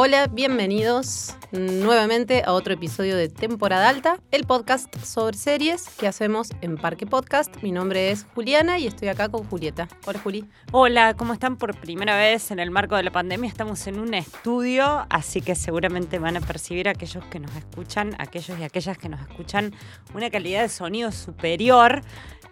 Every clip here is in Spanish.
Hola, bienvenidos nuevamente a otro episodio de Temporada Alta, el podcast sobre series que hacemos en Parque Podcast. Mi nombre es Juliana y estoy acá con Julieta. Hola, Juli. Hola, ¿cómo están? Por primera vez en el marco de la pandemia estamos en un estudio, así que seguramente van a percibir aquellos que nos escuchan, aquellos y aquellas que nos escuchan, una calidad de sonido superior,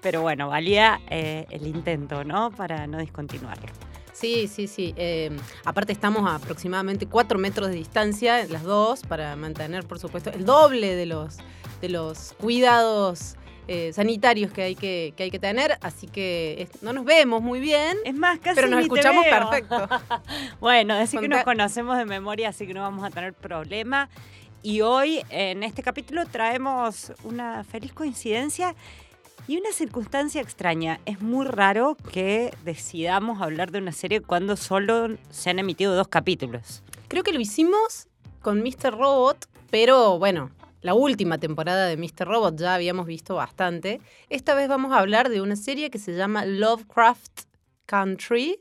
pero bueno, valía eh, el intento, ¿no? Para no discontinuarlo. Sí, sí, sí. Eh, aparte estamos a aproximadamente cuatro metros de distancia, las dos, para mantener, por supuesto, el doble de los, de los cuidados eh, sanitarios que hay que, que, hay que tener. Así que no nos vemos muy bien. Es más, casi Pero nos ni escuchamos te veo. perfecto. bueno, decir que nos conocemos de memoria, así que no vamos a tener problema. Y hoy, en este capítulo, traemos una feliz coincidencia y una circunstancia extraña. Es muy raro que decidamos hablar de una serie cuando solo se han emitido dos capítulos. Creo que lo hicimos con Mr. Robot, pero bueno, la última temporada de Mr. Robot ya habíamos visto bastante. Esta vez vamos a hablar de una serie que se llama Lovecraft Country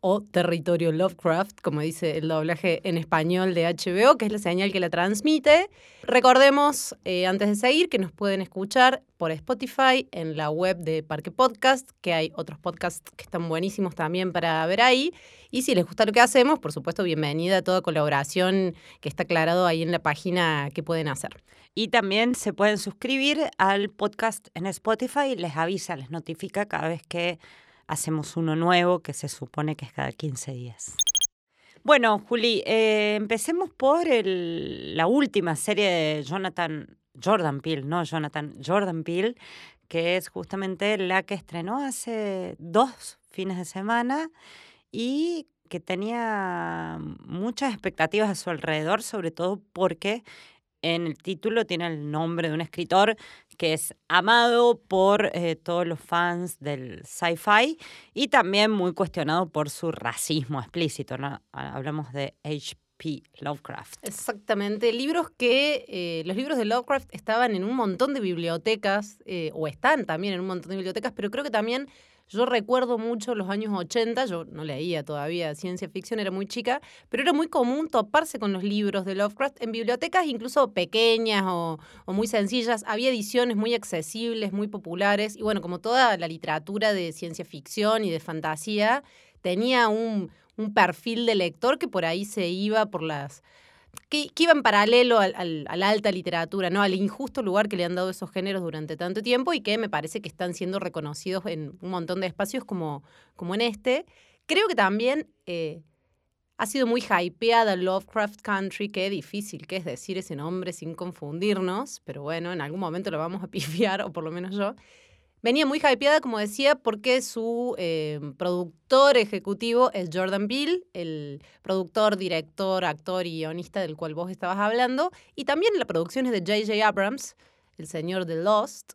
o Territorio Lovecraft, como dice el doblaje en español de HBO, que es la señal que la transmite. Recordemos, eh, antes de seguir, que nos pueden escuchar por Spotify, en la web de Parque Podcast, que hay otros podcasts que están buenísimos también para ver ahí. Y si les gusta lo que hacemos, por supuesto, bienvenida a toda colaboración que está aclarado ahí en la página que pueden hacer. Y también se pueden suscribir al podcast en Spotify, les avisa, les notifica cada vez que hacemos uno nuevo, que se supone que es cada 15 días. Bueno, Juli, eh, empecemos por el- la última serie de Jonathan, Jordan Peele, no Jonathan, Jordan Peele, que es justamente la que estrenó hace dos fines de semana y que tenía muchas expectativas a su alrededor, sobre todo porque en el título tiene el nombre de un escritor que es amado por eh, todos los fans del sci-fi y también muy cuestionado por su racismo explícito. Ah, Hablamos de H.P. Lovecraft. Exactamente, libros que eh, los libros de Lovecraft estaban en un montón de bibliotecas, eh, o están también en un montón de bibliotecas, pero creo que también yo recuerdo mucho los años 80, yo no leía todavía ciencia ficción, era muy chica, pero era muy común toparse con los libros de Lovecraft en bibliotecas incluso pequeñas o, o muy sencillas. Había ediciones muy accesibles, muy populares, y bueno, como toda la literatura de ciencia ficción y de fantasía, tenía un, un perfil de lector que por ahí se iba por las que, que iba en paralelo al- a la alta literatura, ¿no? Al injusto lugar que le han dado esos géneros durante tanto tiempo y que me parece que están siendo reconocidos en un montón de espacios como, como en este. Creo que también eh, ha sido muy hypeada Lovecraft Country, qué difícil que es decir ese nombre sin confundirnos, pero bueno, en algún momento lo vamos a pifiar, o por lo menos yo. Venía muy hypeada, como decía, porque su eh, productor ejecutivo es Jordan Peele, el productor, director, actor y guionista del cual vos estabas hablando, y también la producción es de J.J. Abrams, el señor de Lost.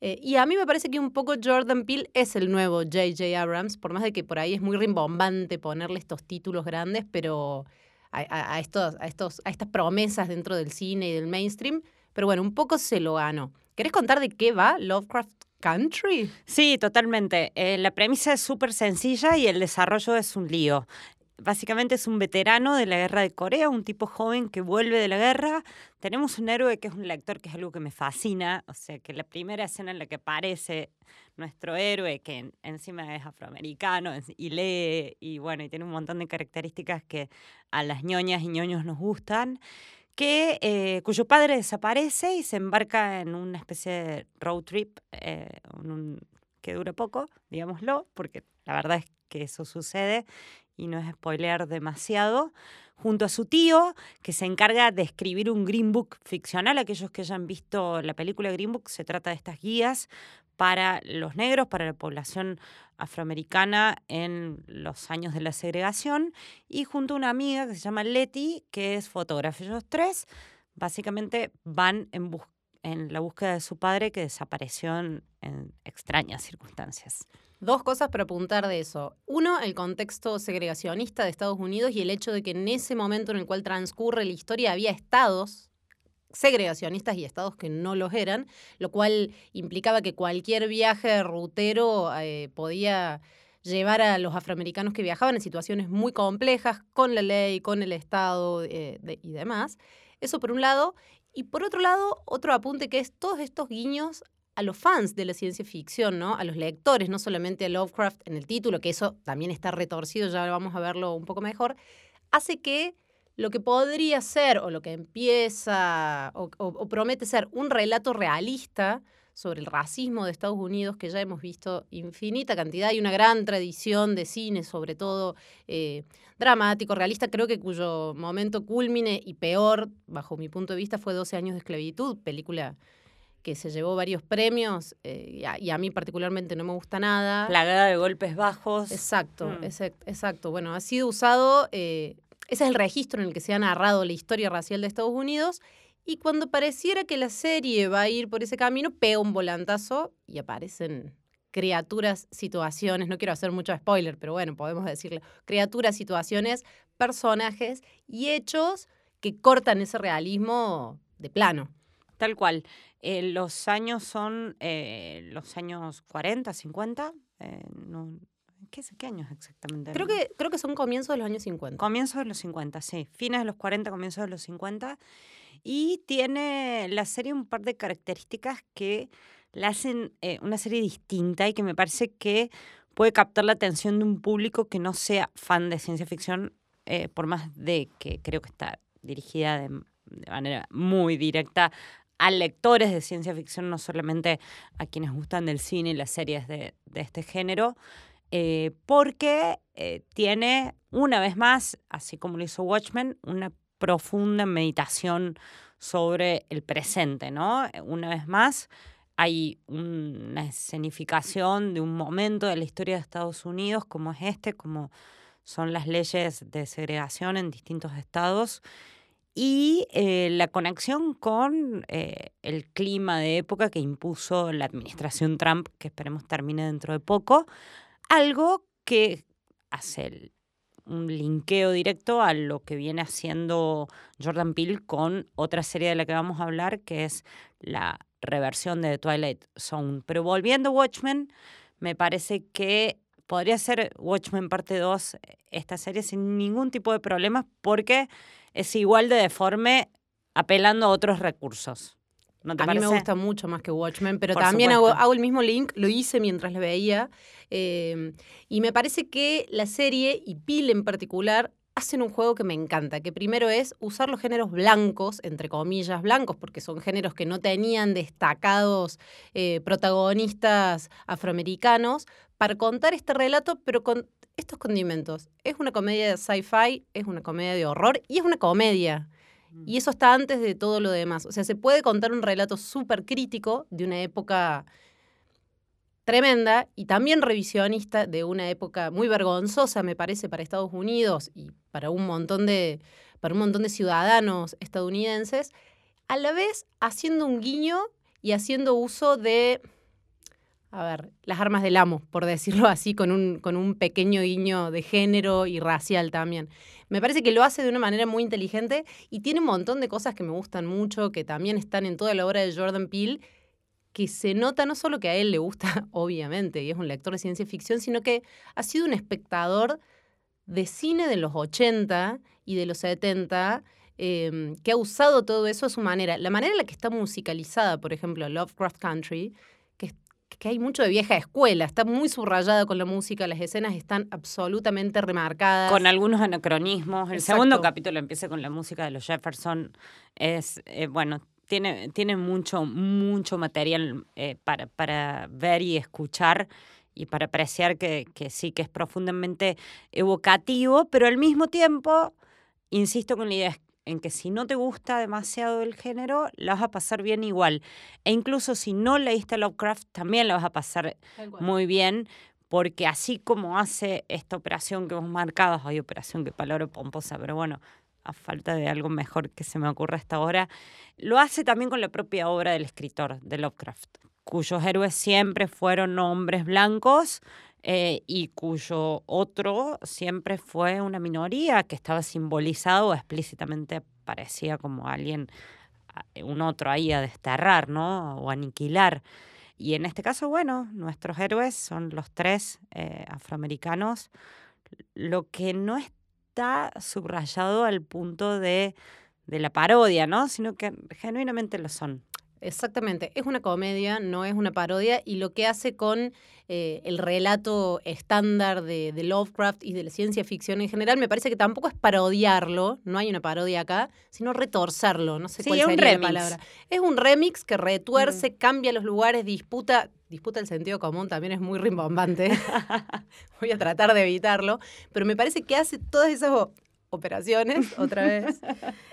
Eh, y a mí me parece que un poco Jordan Peele es el nuevo J.J. Abrams, por más de que por ahí es muy rimbombante ponerle estos títulos grandes, pero a, estos, a, estos, a estas promesas dentro del cine y del mainstream. Pero bueno, un poco se lo ganó. ¿Querés contar de qué va Lovecraft Country? Sí, totalmente. Eh, la premisa es súper sencilla y el desarrollo es un lío. Básicamente es un veterano de la guerra de Corea, un tipo joven que vuelve de la guerra. Tenemos un héroe que es un lector, que es algo que me fascina. O sea, que la primera escena en la que aparece nuestro héroe, que en- encima es afroamericano y lee, y bueno, y tiene un montón de características que a las ñoñas y ñoños nos gustan, que, eh, cuyo padre desaparece y se embarca en una especie de road trip, eh, que dura poco, digámoslo, porque la verdad es que eso sucede y no es spoilear demasiado, junto a su tío, que se encarga de escribir un Green Book ficcional. Aquellos que hayan visto la película Green Book, se trata de estas guías para los negros, para la población afroamericana en los años de la segregación, y junto a una amiga que se llama Letty, que es fotógrafa. Ellos tres básicamente van en, bus- en la búsqueda de su padre que desapareció en, en extrañas circunstancias. Dos cosas para apuntar de eso. Uno, el contexto segregacionista de Estados Unidos y el hecho de que en ese momento en el cual transcurre la historia había estados segregacionistas y estados que no los eran, lo cual implicaba que cualquier viaje rutero eh, podía llevar a los afroamericanos que viajaban en situaciones muy complejas con la ley, con el Estado eh, y demás. Eso por un lado. Y por otro lado, otro apunte que es todos estos guiños a los fans de la ciencia ficción, ¿no? A los lectores, no solamente a Lovecraft en el título, que eso también está retorcido, ya vamos a verlo un poco mejor, hace que lo que podría ser o lo que empieza o promete ser un relato realista sobre el racismo de Estados Unidos, que ya hemos visto infinita cantidad y una gran tradición de cine, sobre todo eh, dramático, realista, creo que cuyo momento culmine y peor, bajo mi punto de vista, fue 12 años de esclavitud, película que se llevó varios premios eh, y, a, mí particularmente no me gusta nada. Plagada de golpes bajos. Exacto, mm. exacto. Bueno, ha sido usado, eh, ese es el registro en el que se ha narrado la historia racial de Estados Unidos y cuando pareciera que la serie va a ir por ese camino, pega un volantazo y aparecen criaturas, situaciones, no quiero hacer mucho spoiler, pero bueno, podemos decirle, criaturas, situaciones, personajes y hechos que cortan ese realismo de plano. Tal cual. Eh, los años son eh, los años 40, 50. Eh, ¿qué, ¿Qué años exactamente? Creo que, creo que son comienzos de los años 50. Comienzos de los 50, sí. Fines de los 40, comienzos de los 50. Y tiene la serie un par de características que la hacen eh, una serie distinta y que me parece que puede captar la atención de un público que no sea fan de ciencia ficción, eh, por más de que creo que está dirigida de, manera muy directa a lectores de ciencia ficción, no solamente a quienes gustan del cine y las series de, este género, eh, porque tiene, una vez más, así como lo hizo Watchmen, una profunda meditación sobre el presente, ¿no? Eh, una vez más, hay una escenificación de un momento de la historia de Estados Unidos como es este, como son las leyes de segregación en distintos estados y eh, la conexión con eh, el clima de época que impuso la administración Trump, que esperemos termine dentro de poco, algo que hace un linkeo directo a lo que viene haciendo Jordan Peele con otra serie de la que vamos a hablar, que es la reversión de Twilight Zone. Pero volviendo a Watchmen, me parece que podría ser Watchmen parte 2 esta serie sin ningún tipo de problemas porque es igual de deforme apelando a otros recursos a mí me gusta mucho más que Watchmen, pero también hago, el mismo link, lo hice mientras le veía, em, y me parece que la serie, y Pil en particular, hacen un juego que me encanta, que primero es usar los géneros blancos, entre comillas blancos, porque son géneros que no tenían destacados eh, protagonistas afroamericanos, para contar este relato, pero con estos condimentos. Es una comedia de sci-fi, es una comedia de horror y es una comedia. Y eso está antes de todo lo demás. O sea, se puede contar un relato súper crítico de una época tremenda y también revisionista de una época muy vergonzosa, me parece, para Estados Unidos y para un montón de, para un montón de ciudadanos estadounidenses, a la vez haciendo un guiño y haciendo uso de, a ver, las armas del amo, por decirlo así, con un, con un pequeño guiño de género y racial también. Me parece que lo hace de una manera muy inteligente y tiene un montón de cosas que me gustan mucho, que también están en toda la obra de Jordan Peele, que se nota no solo que a él le gusta, obviamente, y es un lector de ciencia ficción, sino que ha sido un espectador de cine de los 80 y de los 70 em, que ha usado todo eso a su manera. La manera en la que está musicalizada, por ejemplo, Lovecraft Country, que hay mucho de vieja escuela, está muy subrayada con la música, las escenas están absolutamente remarcadas. Con algunos anacronismos. El segundo capítulo empieza con la música de los Jefferson. Es, eh, bueno, tiene, tiene mucho, mucho material eh, para, para ver y escuchar y para apreciar que, que sí, que es profundamente evocativo, pero al mismo tiempo, insisto con la idea, en que si no te gusta demasiado el género, la vas a pasar bien igual. E incluso si no leíste Lovecraft, también la vas a pasar muy bien, porque así como hace esta operación que hemos marcado, hay operación que palabra pomposa, pero bueno, a falta de algo mejor que se me ocurra hasta ahora, lo hace también con la propia obra del escritor de Lovecraft, cuyos héroes siempre fueron hombres blancos, eh, y cuyo otro siempre fue una minoría que estaba simbolizado o explícitamente parecía como alguien, un otro ahí a desterrar, ¿no? O aniquilar. Y en este caso, bueno, nuestros héroes son los tres eh, afroamericanos, lo que no está subrayado al punto de, de la parodia, ¿no? Sino que genuinamente lo son. Exactamente, es una comedia, no es una parodia, y lo que hace con eh, el relato estándar de, Lovecraft y de la ciencia ficción en general, me parece que tampoco es parodiarlo, no hay una parodia acá, sino retorcerlo, no sé cuál sería la palabra. Es un remix que retuerce, cambia los lugares, disputa, disputa el sentido común, también es muy rimbombante. Voy a tratar de evitarlo, pero me parece que hace todas esas operaciones, otra vez.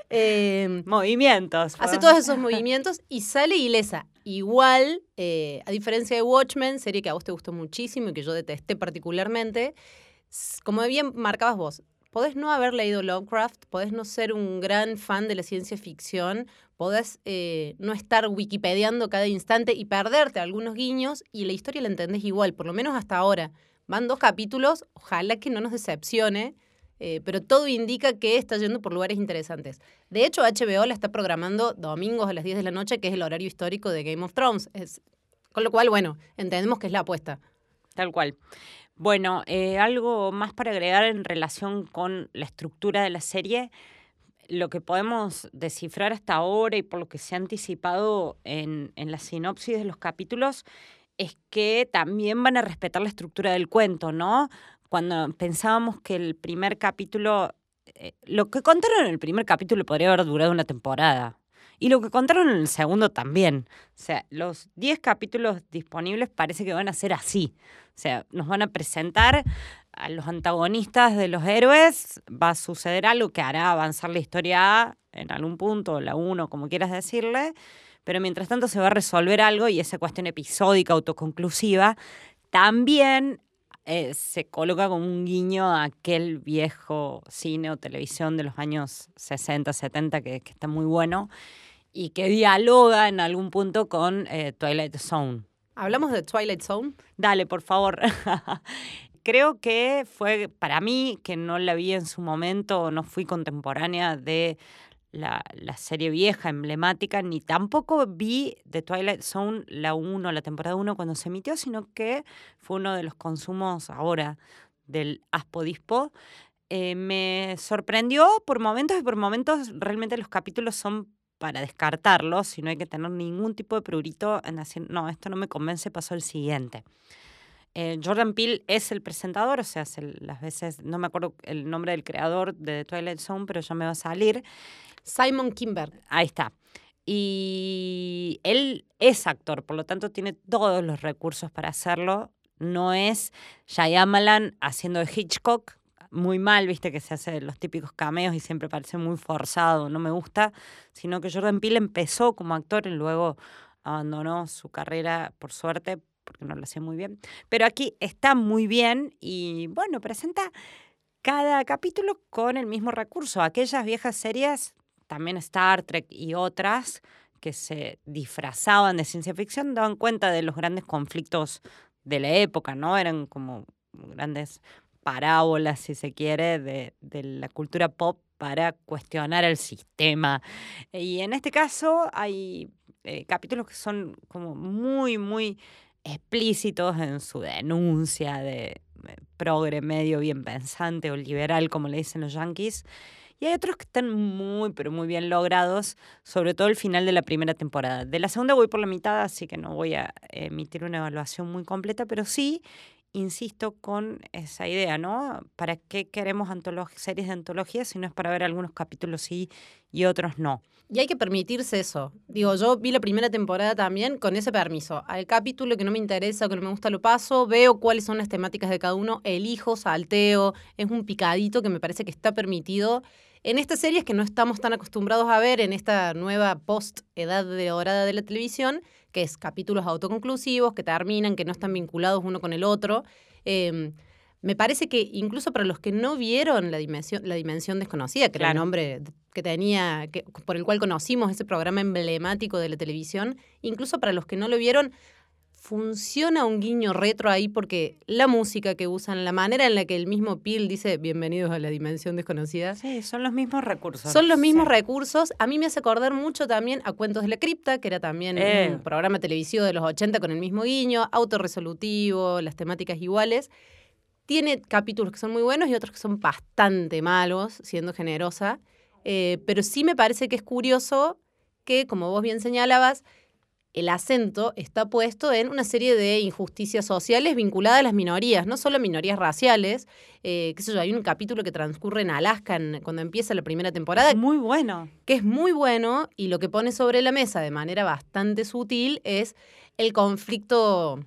Em, movimientos. Hace todos esos movimientos y sale ilesa. Igual, eh, a diferencia de Watchmen, serie que a vos te gustó muchísimo y que yo detesté particularmente, como bien marcabas vos, podés no haber leído Lovecraft, podés no ser un gran fan de la ciencia ficción, podés eh, no estar wikipediando cada instante y perderte algunos guiños y la historia la entendés igual, por lo menos hasta ahora. Van dos capítulos, ojalá que no nos decepcione. Eh, pero todo indica que está yendo por lugares interesantes. De hecho, HBO la está programando domingos a las 10 de la noche, que es el horario histórico de Game of Thrones. con lo cual, bueno, entendemos que es la apuesta. Tal cual. Bueno, eh, algo más para agregar en relación con la estructura de la serie. Lo que podemos descifrar hasta ahora y por lo que se ha anticipado en, en la sinopsis de los capítulos es que también van a respetar la estructura del cuento, ¿no? Cuando pensábamos que el primer capítulo, eh, lo que contaron en el primer capítulo podría haber durado una temporada. Y lo que contaron en el segundo también. O sea, los 10 capítulos disponibles parece que van a ser así. O sea, nos van a presentar a los antagonistas de los héroes, va a suceder algo que hará avanzar la historia en algún punto, la 1, como quieras decirle, pero mientras tanto se va a resolver algo y esa cuestión episódica, autoconclusiva, también eh, se coloca como un guiño a aquel viejo cine o televisión de los años 60, 70 que, está muy bueno y que dialoga en algún punto con eh, Twilight Zone. ¿Hablamos de Twilight Zone? Dale, por favor. Creo que fue para mí, que no la vi en su momento, no fui contemporánea de la, serie vieja, emblemática, ni tampoco vi The Twilight Zone la 1, la temporada 1 cuando se emitió, sino que fue uno de los consumos ahora del Aspodispo. Eh, me sorprendió por momentos y por momentos realmente los capítulos son para descartarlos, si no hay que tener ningún tipo de prurito en decir, no, esto no me convence, pasó el siguiente. Eh, Jordan Peele es el presentador, o sea, las veces, no me acuerdo el nombre del creador de The Twilight Zone, pero ya me va a salir. Simon Kimber. Ahí está. Y él es actor, por lo tanto tiene todos los recursos para hacerlo. No es Shyamalan haciendo de Hitchcock, muy mal, viste, que se hace los típicos cameos y siempre parece muy forzado, no me gusta, sino que Jordan Peele empezó como actor y luego abandonó su carrera, por suerte, porque no lo hacía muy bien. Pero aquí está muy bien y bueno, presenta cada capítulo con el mismo recurso. Aquellas viejas series también Star Trek y otras que se disfrazaban de ciencia ficción daban cuenta de los grandes conflictos de la época, ¿no? Eran como grandes parábolas, si se quiere, de, la cultura pop para cuestionar el sistema. Y en este caso hay eh, capítulos que son como muy, muy explícitos en su denuncia de eh, progre medio bien pensante o liberal, como le dicen los yankees. Y hay otros que están muy, pero muy bien logrados, sobre todo el final de la primera temporada. De la segunda voy por la mitad, así que no voy a emitir una evaluación muy completa, pero sí insisto con esa idea, ¿no? ¿Para qué queremos series de antología si no es para ver algunos capítulos sí y otros no? Y hay que permitirse eso. Digo, yo vi la primera temporada también con ese permiso. Al capítulo que no me interesa o que no me gusta lo paso, veo cuáles son las temáticas de cada uno, elijo, salteo, es un picadito que me parece que está permitido en estas series que no estamos tan acostumbrados a ver en esta nueva post-edad de dorada de la televisión, que es capítulos autoconclusivos, que terminan, que no están vinculados uno con el otro. Em, me parece que incluso para los que no vieron la dimensión, la dimensión desconocida, que era el nombre que tenía, que, por el cual conocimos ese programa emblemático de la televisión, incluso para los que no lo vieron, funciona un guiño retro ahí porque la música que usan, la manera en la que el mismo Peel dice bienvenidos a la dimensión desconocida. Sí, son los mismos recursos. Son los mismos recursos. A mí me hace acordar mucho también a Cuentos de la Cripta, que era también Eh. un programa televisivo de los 80 con el mismo guiño, autorresolutivo, las temáticas iguales. Tiene capítulos que son muy buenos y otros que son bastante malos, siendo generosa. Eh, pero sí me parece que es curioso que, como vos bien señalabas, el acento está puesto en una serie de injusticias sociales vinculadas a las minorías, no solo minorías raciales. Eh, qué sé yo, hay un capítulo que transcurre en Alaska en- cuando empieza la primera temporada, Muy bueno. que es muy bueno y lo que pone sobre la mesa de manera bastante sutil es el conflicto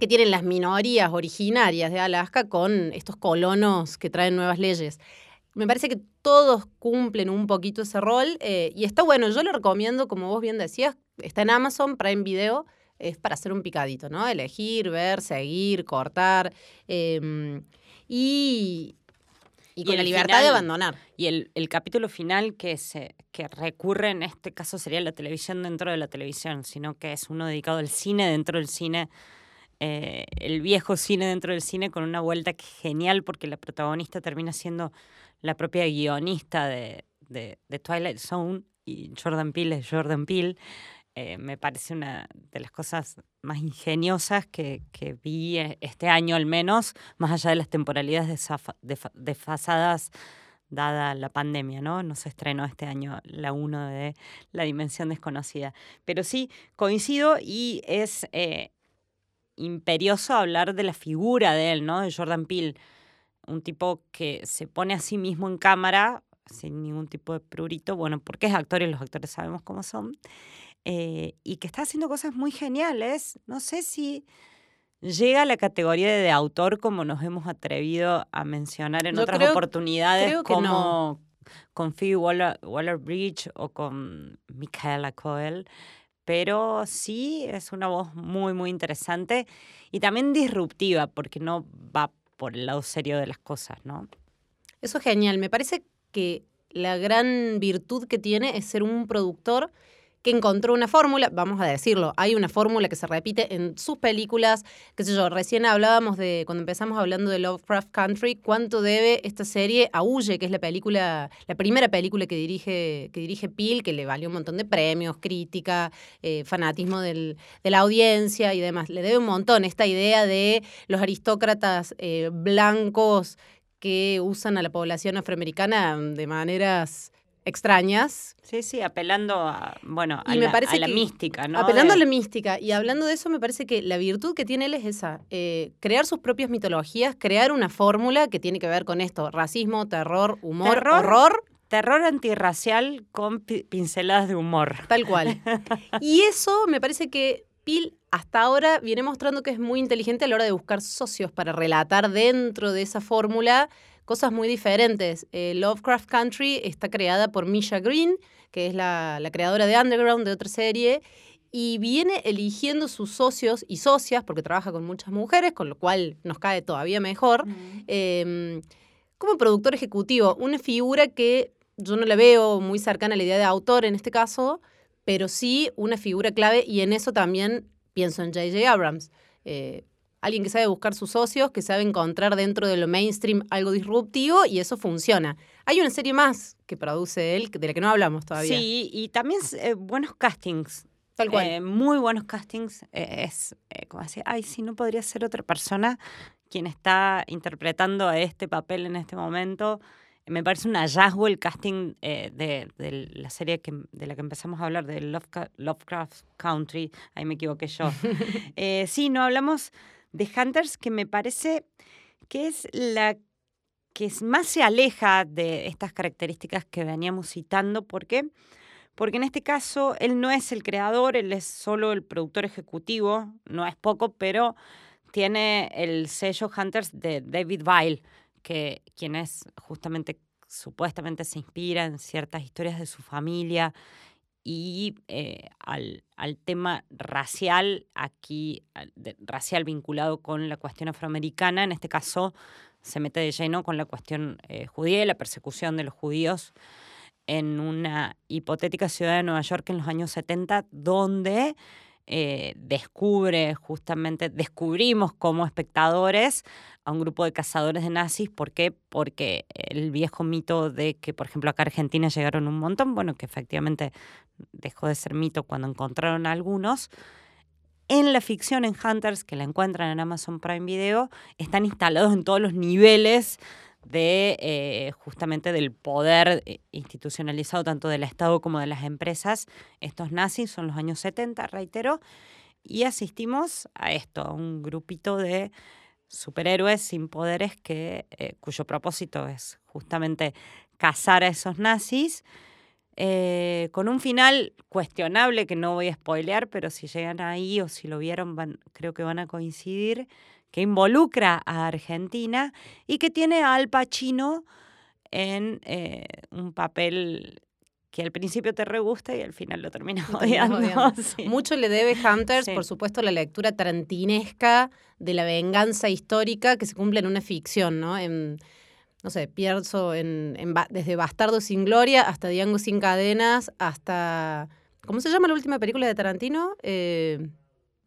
que tienen las minorías originarias de Alaska con estos colonos que traen nuevas leyes. Me parece que todos cumplen un poquito ese rol eh, y está bueno. Yo lo recomiendo, como vos bien decías, está en Amazon Prime Video, es para hacer un picadito, ¿no? Elegir, ver, seguir, cortar eh, y, y Y con la libertad de abandonar. Y el, el capítulo final que, se, que recurre en este caso sería la televisión dentro de la televisión, sino que es uno dedicado al cine dentro del cine, eh, el viejo cine dentro del cine con una vuelta que es genial porque la protagonista termina siendo la propia guionista de, de, de Twilight Zone y Jordan Peele es Jordan Peele. Eh, me parece una de las cosas más ingeniosas que, que vi eh, este año al menos, más allá de las temporalidades desfasadas dada la pandemia, ¿no? No se estrenó este año la 1 de La Dimensión Desconocida. Pero sí, coincido y es eh, imperioso hablar de la figura de él, ¿no? De Jordan Peele, un tipo que se pone a sí mismo en cámara sin ningún tipo de prurito, bueno, porque es actor y los actores sabemos cómo son, eh, y que está haciendo cosas muy geniales. No sé si llega a la categoría de, autor como nos hemos atrevido a mencionar en Yo otras creo- oportunidades, creo como no. con Phoebe Waller, Waller-Bridge o con Michaela Coel. Pero sí es una voz muy, muy interesante y también disruptiva, porque no va por el lado serio de las cosas, ¿no? Eso es genial. Me parece que la gran virtud que tiene es ser un productor que encontró una fórmula, vamos a decirlo, hay una fórmula que se repite en sus películas, qué sé yo, recién hablábamos de, cuando empezamos hablando de Lovecraft Country, cuánto debe esta serie a Huye, que es la película, la primera película que dirige, que dirige Peel, que le valió un montón de premios, crítica, eh, fanatismo del- de la audiencia y demás. Le debe un montón esta idea de los aristócratas eh, blancos que usan a la población afroamericana de maneras extrañas. Sí, sí, apelando a, bueno, a, me la, parece a la que- mística, ¿no? Apelando a la mística y hablando de eso, me parece que la virtud que tiene él es esa, eh, crear sus propias mitologías, crear una fórmula que tiene que ver con esto, racismo, terror, humor, Terror. horror, Terror antirracial con pi- pinceladas de humor. tal cual. y eso me parece que Peel hasta ahora viene mostrando que es muy inteligente a la hora de buscar socios para relatar dentro de esa fórmula cosas muy diferentes. Eh, Lovecraft Country está creada por Misha Green, que es la, la creadora de Underground, de otra serie, y viene eligiendo sus socios y socias, porque trabaja con muchas mujeres, con lo cual nos cae todavía mejor, eh, como productor ejecutivo. Una figura que yo no la veo muy cercana a la idea de autor en este caso, pero sí una figura clave y en eso también pienso en J.J. Abrams. Eh, alguien que sabe buscar sus socios, que sabe encontrar dentro de lo mainstream algo disruptivo y eso funciona. Hay una serie más que produce él, de la que no hablamos todavía. Sí, y también eh, buenos castings. Tal cual. Eh, muy buenos castings. Eh, es eh, como decir, ay, si no podría ser otra persona quien está interpretando a este papel en este momento. Me parece un hallazgo el casting eh, de, de la serie que, de la que empezamos a hablar, de Lovecraft, Lovecraft Country. Ahí me equivoqué yo. Eh, sí, no hablamos de Hunters, que me parece que es la que más se aleja de estas características que veníamos citando. ¿Por qué? Porque en este caso él no es el creador, él es solo el productor ejecutivo, no es poco, pero tiene el sello Hunters de David Vile, que quien es justamente, supuestamente se inspira en ciertas historias de su familia y eh, al, al tema racial, aquí, de- racial vinculado con la cuestión afroamericana, en este caso se mete de lleno con la cuestión eh, judía y la persecución de los judíos en una hipotética ciudad de Nueva York en los años 70, donde eh, descubre justamente, descubrimos como espectadores a un grupo de cazadores de nazis. ¿Por qué? Porque el viejo mito de que, por ejemplo, acá a Argentina llegaron un montón, bueno, que efectivamente dejó de ser mito cuando encontraron a algunos. En la ficción, en Hunters, que la encuentran en Amazon Prime Video, están instalados en todos los niveles de eh, justamente del poder eh, institucionalizado tanto del Estado como de las empresas. Estos nazis son los años 70, reitero, y asistimos a esto, a un grupito de superhéroes sin poderes que, eh, cuyo propósito es justamente cazar a esos nazis. con un final cuestionable que no voy a spoilear, pero si llegan ahí o si lo vieron, creo que van a coincidir que involucra a Argentina y que tiene a Al Pacino en eh, un papel que al principio te re gusta y al final lo terminas odiando. Mucho le debe Hunters, por supuesto, la lectura tarantinesca de la venganza histórica que se cumple en una ficción, ¿no? En, no sé, pienso en, desde Bastardo sin Gloria hasta Diango sin cadenas, hasta... ¿Cómo se llama la última película de Tarantino? Eh,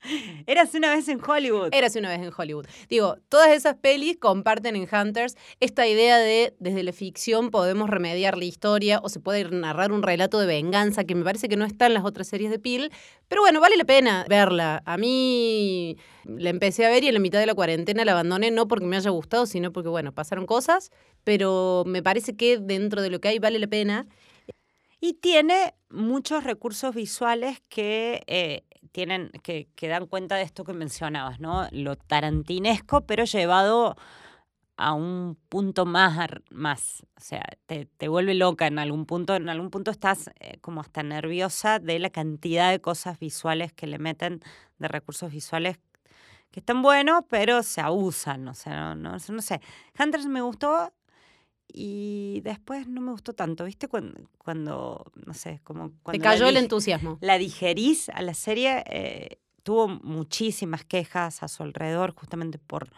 Eras una vez en Hollywood. Eras una vez en Hollywood. Digo, todas esas pelis comparten en Hunters esta idea de desde la ficción podemos remediar la historia o se puede narrar un relato de venganza que me parece que no está en las otras series de Peel. Pero bueno, vale la pena verla. A mí la empecé a ver y en la mitad de la cuarentena la abandoné, no porque me haya gustado, sino porque, bueno, pasaron cosas. Pero me parece que dentro de lo que hay vale la pena. Y tiene muchos recursos visuales que eh, tienen, que, dan cuenta de esto que mencionabas, ¿no? Lo tarantinesco, pero llevado a un punto más, más o sea, te, vuelve loca en algún punto, en algún punto estás eh, como hasta nerviosa de la cantidad de cosas visuales que le meten, de recursos visuales que están buenos, pero se abusan, o sea, no, no, no sé. Hunters me gustó, y después no me gustó tanto, ¿viste? Cuando, no sé, como cuando... Te cayó el entusiasmo. La digerís a la serie, eh, tuvo muchísimas quejas a su alrededor justamente por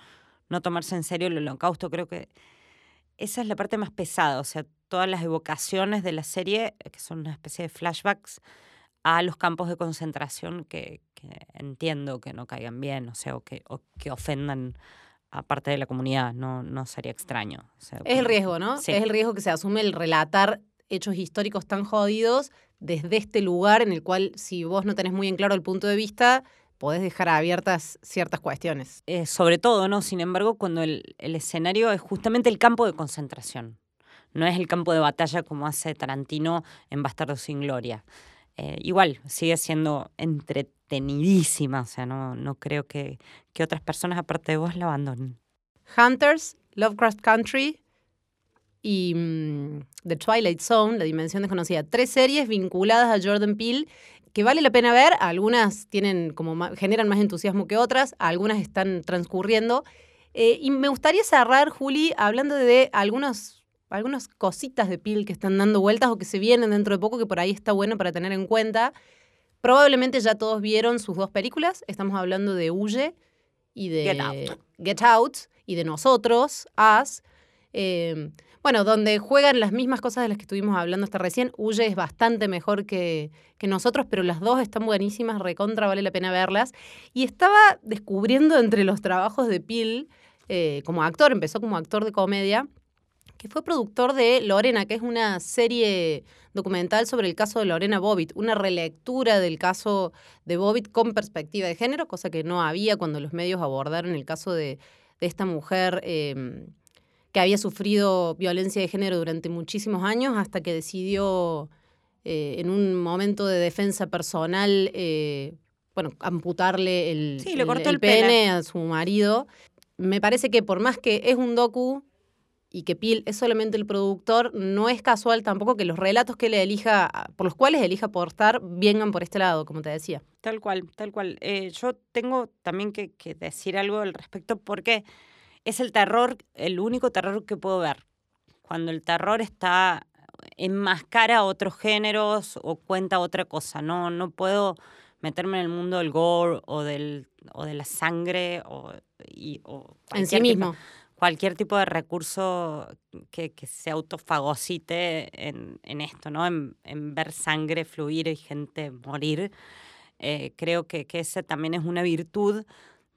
no tomarse en serio el holocausto. Creo que esa es la parte más pesada, o sea, todas las evocaciones de la serie, eh, que son una especie de flashbacks a los campos de concentración que, entiendo que no caigan bien, o sea, o que, o que ofendan aparte de la comunidad, no, no sería extraño. es el riesgo, ¿no? Es el riesgo que se asume el relatar hechos históricos tan jodidos desde este lugar en el cual si vos no tenés muy en claro el punto de vista, podés dejar abiertas ciertas cuestiones. Eh, sobre todo, ¿no? Sin embargo, cuando el, el, escenario es justamente el campo de concentración, no es el campo de batalla como hace Tarantino en Bastardo sin Gloria. Eh, igual, sigue siendo entretenidísima, o sea, no, no creo que, que otras personas aparte de vos la abandonen. Hunters, Lovecraft Country y mm, The Twilight Zone, La Dimensión Desconocida. Tres series vinculadas a Jordan Peele que vale la pena ver. Algunas tienen como generan más entusiasmo que otras, algunas están transcurriendo. Eh, y me gustaría cerrar, Juli, hablando de algunos algunas cositas de Peel que están dando vueltas o que se vienen dentro de poco, que por ahí está bueno para tener en cuenta. Probablemente ya todos vieron sus dos películas. Estamos hablando de Huye y de Get Out, y de Nosotros, Us. Em, bueno, donde juegan las mismas cosas de las que estuvimos hablando hasta recién. Huye es bastante mejor que, que nosotros, pero las dos están buenísimas, recontra, vale la pena verlas. Y estaba descubriendo entre los trabajos de Peel eh, como actor, empezó como actor de comedia, que fue productor de Lorena, que es una serie documental sobre el caso de Lorena Bobbitt, una relectura del caso de Bobbitt con perspectiva de género, cosa que no había cuando los medios abordaron el caso de, esta mujer em, que había sufrido violencia de género durante muchísimos años hasta que decidió eh, en un momento de defensa personal, eh, bueno, amputarle el, el pene a su marido. Me parece que por más que es un docu y que Peel es solamente el productor, no es casual tampoco que los relatos que le elija, por los cuales elija aportar, vengan por este lado, como te decía. Tal cual, tal cual. Eh, yo tengo también que, decir algo al respecto porque es el terror, el único terror que puedo ver. Cuando el terror está enmascara otros géneros o cuenta otra cosa. No, no puedo meterme en el mundo del gore o, del, o de la sangre o, y, en sí mismo cualquier tipo de recurso que, se autofagocite en, esto, ¿no? En, ver sangre fluir y gente morir. Eh, creo que, que esa también es una virtud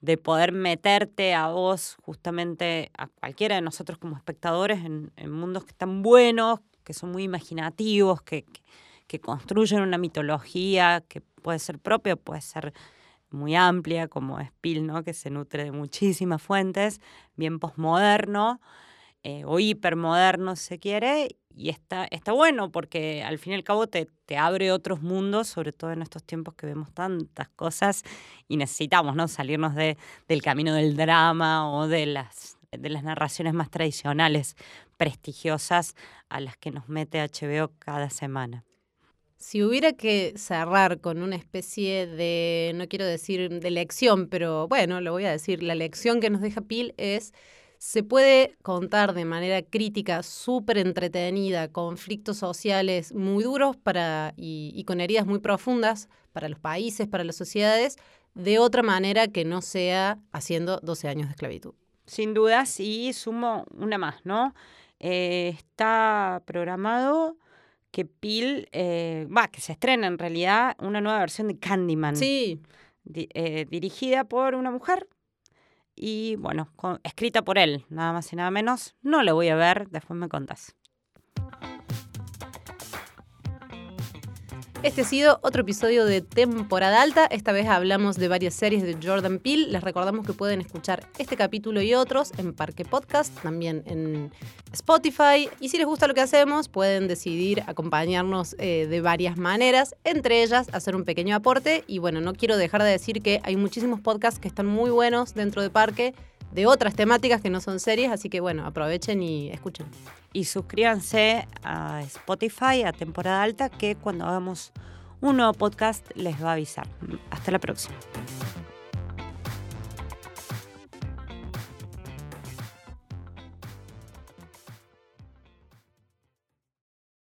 de poder meterte a vos, justamente a cualquiera de nosotros como espectadores, en, mundos que están buenos, que son muy imaginativos, que, que, construyen una mitología que puede ser propia, puede ser muy amplia, como es Pil, ¿no? que se nutre de muchísimas fuentes, bien posmoderno eh, o hipermoderno, si se quiere, y está, está bueno porque al fin y al cabo te, te, abre otros mundos, sobre todo en estos tiempos que vemos tantas cosas y necesitamos ¿no? salirnos de, del camino del drama o de las, de las narraciones más tradicionales, prestigiosas, a las que nos mete HBO cada semana. Si hubiera que cerrar con una especie de, no quiero decir de lección, pero bueno, lo voy a decir, la lección que nos deja Pil es se puede contar de manera crítica, súper entretenida, conflictos sociales muy duros para, y, con heridas muy profundas para los países, para las sociedades, de otra manera que no sea haciendo 12 años de esclavitud. Sin dudas, y sumo una más, ¿no? Eh, está programado que Pil, eh, va, que se estrena en realidad una nueva versión de Candyman. Sí. Eh, dirigida por una mujer y bueno, escrita por él, nada más y nada menos. No lo voy a ver, después me contás. Este ha sido otro episodio de temporada alta. Esta vez hablamos de varias series de Jordan Peele. Les recordamos que pueden escuchar este capítulo y otros en Parque Podcast, también en Spotify. Y si les gusta lo que hacemos, pueden decidir acompañarnos eh, de varias maneras, entre ellas hacer un pequeño aporte. Y bueno, no quiero dejar de decir que hay muchísimos podcasts que están muy buenos dentro de Parque de otras temáticas que no son series, así que bueno, aprovechen y escuchen. Y suscríbanse a Spotify, a temporada alta, que cuando hagamos un nuevo podcast les va a avisar. Hasta la próxima.